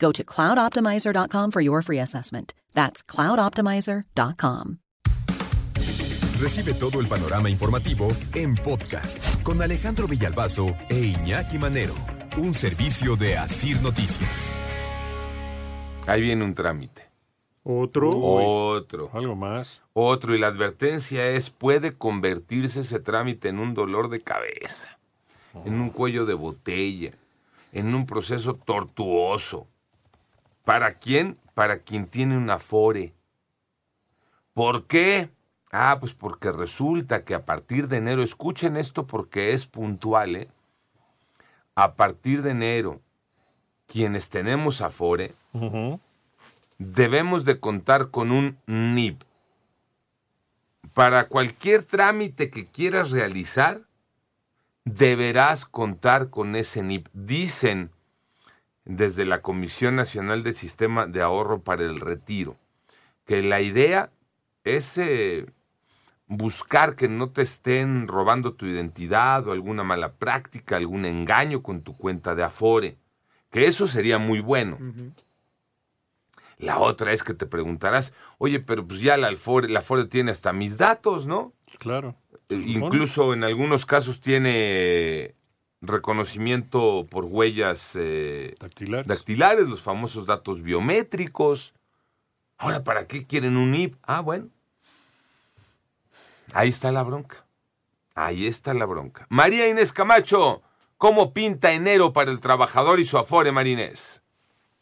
Go to cloudoptimizer.com for your free assessment. That's cloudoptimizer.com. Recibe todo el panorama informativo en podcast con Alejandro Villalbazo e Iñaki Manero, un servicio de Asir Noticias. Ahí viene un trámite. Otro. Otro. Algo más. Otro. Y la advertencia es, puede convertirse ese trámite en un dolor de cabeza, en un cuello de botella, en un proceso tortuoso. ¿Para quién? Para quien tiene un afore. ¿Por qué? Ah, pues porque resulta que a partir de enero, escuchen esto porque es puntual, ¿eh? A partir de enero, quienes tenemos afore, debemos de contar con un NIP. Para cualquier trámite que quieras realizar, deberás contar con ese NIP. Dicen desde la Comisión Nacional del Sistema de Ahorro para el Retiro que la idea es eh, buscar que no te estén robando tu identidad o alguna mala práctica, algún engaño con tu cuenta de Afore, que eso sería muy bueno. La otra es que te preguntarás, oye, pero pues ya la Afore, la Afore tiene hasta mis datos, ¿no? Claro. Eh, Incluso en algunos casos tiene reconocimiento por huellas eh, Dactilares. dactilares, los famosos datos biométricos. Ahora, ¿para qué quieren un IP? Ah, bueno. Ahí está la bronca. Ahí está la bronca. María Inés Camacho, ¿cómo pinta enero para el trabajador y su afore, Marinés?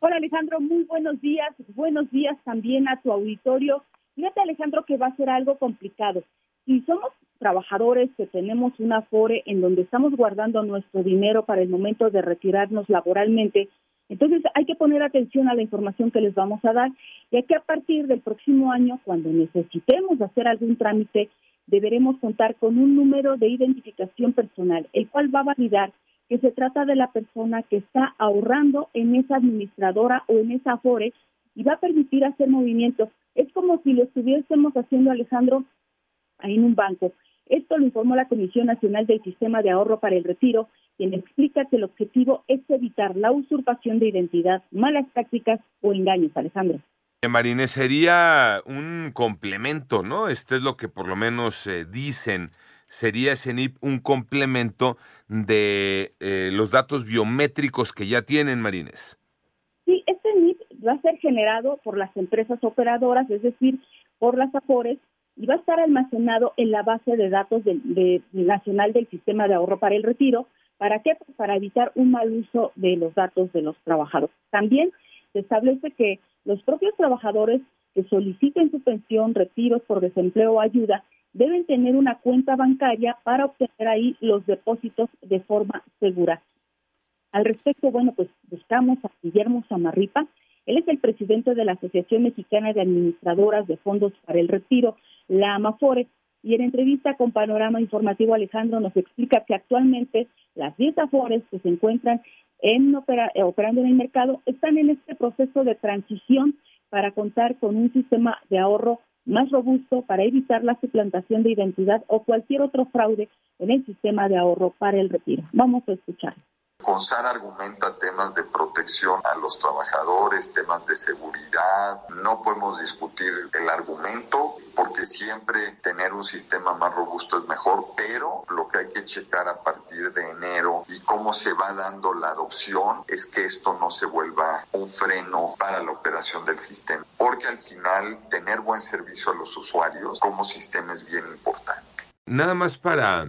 Hola Alejandro, muy buenos días. Buenos días también a tu auditorio. Fíjate Alejandro que va a ser algo complicado. Si somos trabajadores que tenemos un afore en donde estamos guardando nuestro dinero para el momento de retirarnos laboralmente, entonces hay que poner atención a la información que les vamos a dar, ya que a partir del próximo año, cuando necesitemos hacer algún trámite, deberemos contar con un número de identificación personal, el cual va a validar que se trata de la persona que está ahorrando en esa administradora o en esa afore y va a permitir hacer movimientos. Es como si lo estuviésemos haciendo, Alejandro, en un banco. Esto lo informó la Comisión Nacional del Sistema de Ahorro para el Retiro, quien explica que el objetivo es evitar la usurpación de identidad, malas prácticas o engaños, Alejandro. Marinés, sería un complemento, ¿no? Este es lo que por lo menos eh, dicen. Sería ese NIP un complemento de eh, los datos biométricos que ya tienen, Marines. Sí, este NIP va a ser generado por las empresas operadoras, es decir, por las AFORES, y va a estar almacenado en la base de datos de, de, nacional del sistema de ahorro para el retiro. ¿Para qué? Pues para evitar un mal uso de los datos de los trabajadores. También se establece que los propios trabajadores que soliciten su pensión, retiros por desempleo o ayuda deben tener una cuenta bancaria para obtener ahí los depósitos de forma segura. Al respecto, bueno, pues buscamos a Guillermo Samarripa. Él es el presidente de la Asociación Mexicana de Administradoras de Fondos para el Retiro, la AMAFORE, y en entrevista con Panorama Informativo Alejandro nos explica que actualmente las 10 AFORES que se encuentran en opera, eh, operando en el mercado están en este proceso de transición para contar con un sistema de ahorro más robusto para evitar la suplantación de identidad o cualquier otro fraude en el sistema de ahorro para el retiro. Vamos a escuchar. CONSAR argumenta temas de protección a los trabajadores, temas de seguridad. No podemos discutir el argumento porque siempre tener un sistema más robusto es mejor, pero lo que hay que checar a partir de enero y cómo se va dando la adopción es que esto no se vuelva un freno para la operación del sistema, porque al final tener buen servicio a los usuarios como sistema es bien importante. Nada más para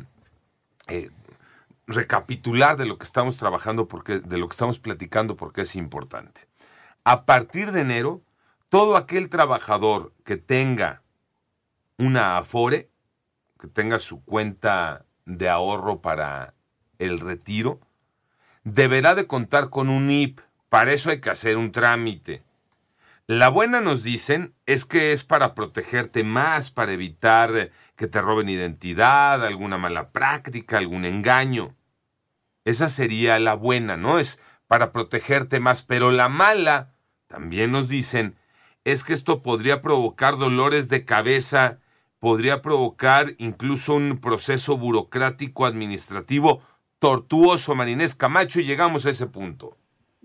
eh, recapitular de lo que estamos trabajando, porque, de lo que estamos platicando, porque es importante. A partir de enero, todo aquel trabajador que tenga una Afore, que tenga su cuenta de ahorro para el retiro, deberá de contar con un IP. Para eso hay que hacer un trámite. La buena nos dicen es que es para protegerte más, para evitar que te roben identidad, alguna mala práctica, algún engaño. Esa sería la buena, ¿no? Es para protegerte más, pero la mala, también nos dicen, es que esto podría provocar dolores de cabeza, podría provocar incluso un proceso burocrático administrativo tortuoso, Marinés Camacho, y llegamos a ese punto.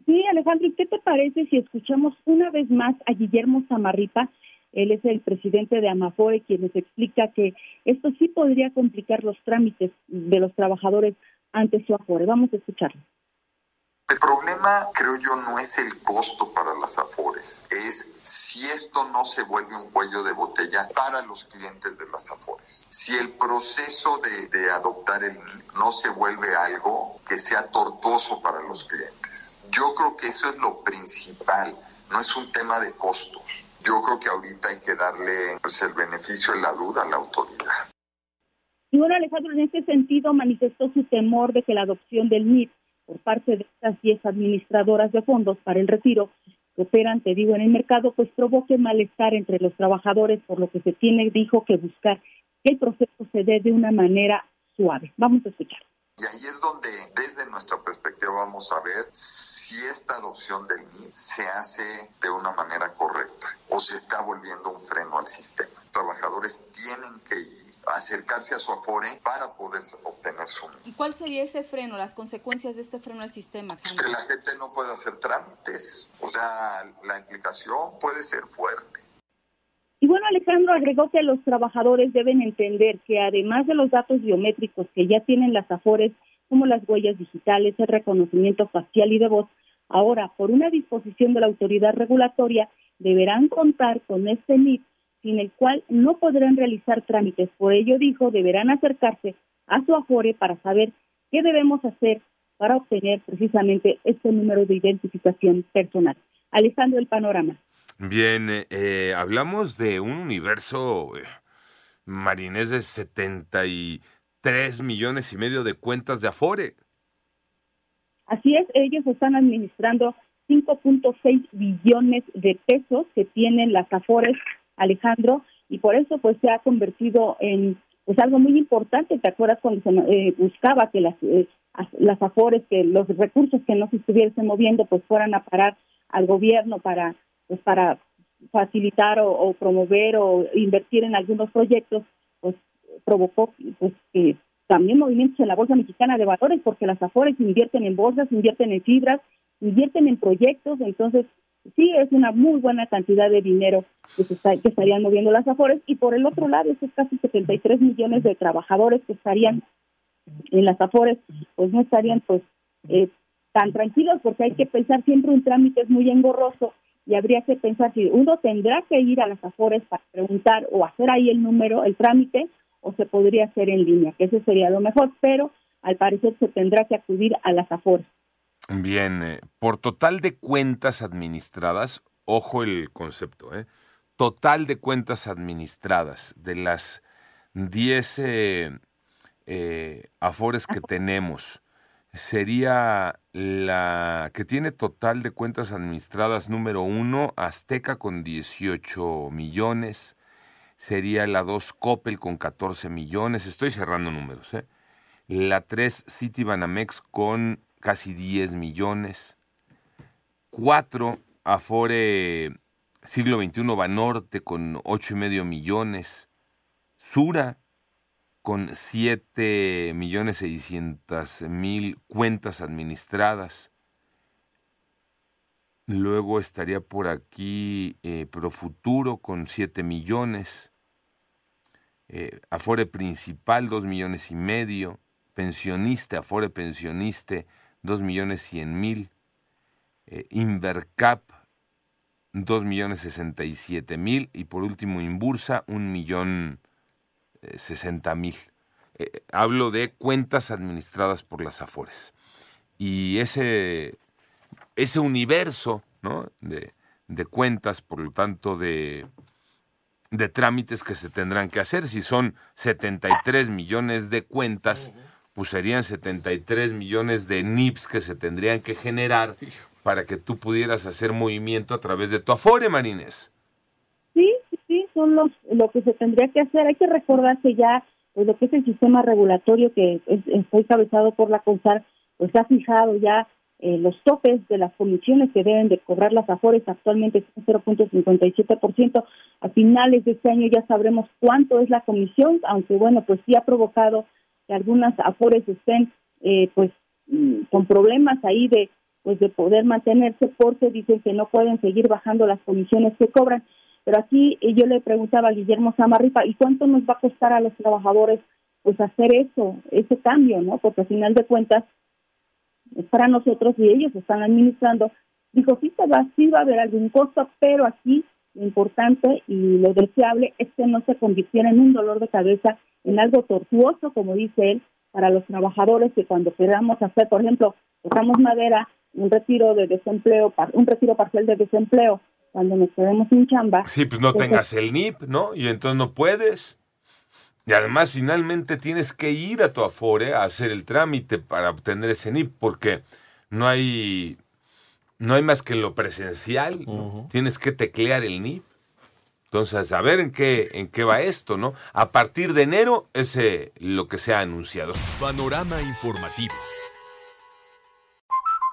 Sí, Alejandro, ¿y qué te parece si escuchamos una vez más a Guillermo Zamarripa? Él es el presidente de Amafore, quien nos explica que esto sí podría complicar los trámites de los trabajadores ante su Afore. Vamos a escucharlo. El problema, creo yo, no es el costo para las Afores, es si esto no se vuelve un cuello de botella para los clientes de las Afores. Si el proceso de, de adoptar el NIP no se vuelve algo que sea tortuoso para los clientes. Yo creo que eso es lo principal, no es un tema de costos. Yo creo que ahorita hay que darle pues, el beneficio de la duda a la autoridad. Y bueno, Alejandro, en este sentido manifestó su temor de que la adopción del NIP por parte de estas 10 administradoras de fondos para el retiro que operan, te digo, en el mercado, pues provoque malestar entre los trabajadores, por lo que se tiene, dijo, que buscar que el proceso se dé de una manera suave. Vamos a escuchar. Y ahí es donde, desde nuestra perspectiva, vamos a ver si esta adopción del NIP se hace de una manera correcta o se está volviendo un freno al sistema. Los trabajadores tienen que ir a acercarse a su Afore para poder obtener su NIP. ¿Y cuál sería ese freno, las consecuencias de este freno al sistema? Pues que la gente no puede hacer trámites. O sea, la implicación puede ser fuerte. Y bueno, Alejandro agregó que los trabajadores deben entender que además de los datos biométricos que ya tienen las AFORES, como las huellas digitales, el reconocimiento facial y de voz, ahora, por una disposición de la autoridad regulatoria, deberán contar con este NIP, sin el cual no podrán realizar trámites. Por ello, dijo, deberán acercarse a su AFORE para saber qué debemos hacer para obtener precisamente este número de identificación personal. Alejandro, el panorama. Bien, eh, hablamos de un universo eh, marinés de 73 millones y medio de cuentas de Afore. Así es, ellos están administrando 5.6 billones de pesos que tienen las Afores, Alejandro, y por eso pues se ha convertido en pues algo muy importante. ¿Te acuerdas cuando se eh, buscaba que las eh, las Afores, que los recursos que no se estuviesen moviendo pues fueran a parar al gobierno para pues para facilitar o, promover o invertir en algunos proyectos, provocó pues que también movimientos en la Bolsa Mexicana de Valores, porque las AFORES invierten en bolsas, invierten en fibras, invierten en proyectos, entonces sí es una muy buena cantidad de dinero que, se estarían moviendo las AFORES, y por el otro lado, esos casi 73 millones de trabajadores que estarían en las AFORES, pues no estarían pues eh, tan tranquilos, porque hay que pensar siempre un trámite es muy engorroso y habría que pensar si uno tendrá que ir a las AFORES para preguntar o hacer ahí el número, el trámite, o se podría hacer en línea, que eso sería lo mejor, pero al parecer se tendrá que acudir a las AFORES. Bien, eh, por total de cuentas administradas, ojo el concepto, ¿eh? total de cuentas administradas de las 10 eh, eh, Afores que tenemos, sería la que tiene total de cuentas administradas número uno, Azteca con 18 millones, sería la 2 Coppel con 14 millones, estoy cerrando números, ¿eh? la 3 Citibanamex con casi 10 millones, 4 Afore siglo XXI Banorte con 8 y medio millones, Sura con 7 millones 600 mil cuentas administradas. Luego estaría por aquí eh, Profuturo con 7 millones. eh, Afore principal, 2 millones y medio, pensionista, Afore pensionista, 2 millones 100 mil, eh, Invercap, 2 millones 67 mil y por último Inbursa, 1 millón 60 mil. hablo de cuentas administradas por las Afores. Y ese, ese universo ¿no? de, de cuentas, por lo tanto, de, de trámites que se tendrán que hacer. Si son 73 millones de cuentas, pues serían 73 millones de NIPS que se tendrían que generar para que tú pudieras hacer movimiento a través de tu Afore, Marines. Sí, sí, son los, lo que se tendría que hacer. Hay que recordar que ya pues, lo que es el sistema regulatorio que es, está encabezado por la CONSAR, pues ha fijado ya eh, los topes de las comisiones que deben de cobrar las AFORES actualmente son 0.57%. A finales de este año ya sabremos cuánto es la comisión, aunque bueno, pues sí ha provocado que algunas AFORES estén eh, pues mm, con problemas ahí de pues de poder mantenerse porque dicen que no pueden seguir bajando las comisiones que cobran. Pero aquí eh, yo le preguntaba a Guillermo Samarripa, ¿y cuánto nos va a costar a los trabajadores pues hacer eso, ese cambio, ¿no? Porque al final de cuentas para nosotros y ellos están administrando. Dijo, sí, se va, sí va a haber algún costo, pero aquí lo importante y lo deseable es que no se convirtiera en un dolor de cabeza, en algo tortuoso, como dice él, para los trabajadores que cuando queramos hacer, por ejemplo, tocamos madera, un retiro de desempleo, un retiro parcial de desempleo, cuando nos quedemos sin chamba. Sí, pues no tengas el NIP, ¿no? Y entonces no puedes. Y además finalmente tienes que ir a tu Afore a hacer el trámite para obtener ese NIP porque no hay no hay más que en lo presencial, tienes que teclear el NIP. Entonces, a ver en qué en qué va esto, ¿no? A partir de enero es lo que se ha anunciado. Panorama informativo.